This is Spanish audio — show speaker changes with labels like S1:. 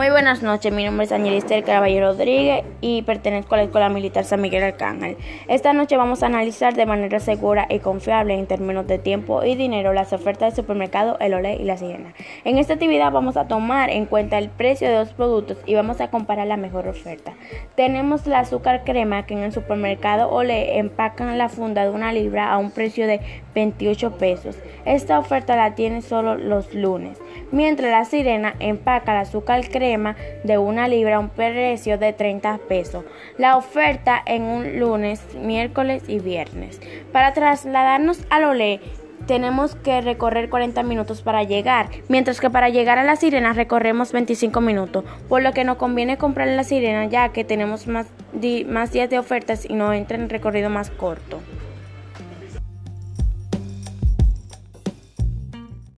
S1: Muy buenas noches, mi nombre es Esther Caballero Rodríguez y pertenezco a la Escuela Militar San Miguel Arcángel. Esta noche vamos a analizar de manera segura y confiable en términos de tiempo y dinero las ofertas del supermercado El Olé y La Sirena. En esta actividad vamos a tomar en cuenta el precio de dos productos y vamos a comparar la mejor oferta. Tenemos la azúcar crema que en el supermercado Olé empacan la funda de una libra a un precio de 28 pesos. Esta oferta la tiene solo los lunes, mientras La Sirena empaca la azúcar crema de una libra a un precio de 30 pesos. La oferta en un lunes, miércoles y viernes. Para trasladarnos al Olé tenemos que recorrer 40 minutos para llegar, mientras que para llegar a la sirena recorremos 25 minutos, por lo que nos conviene comprar la sirena ya que tenemos más, más días de ofertas y no entra en recorrido más corto.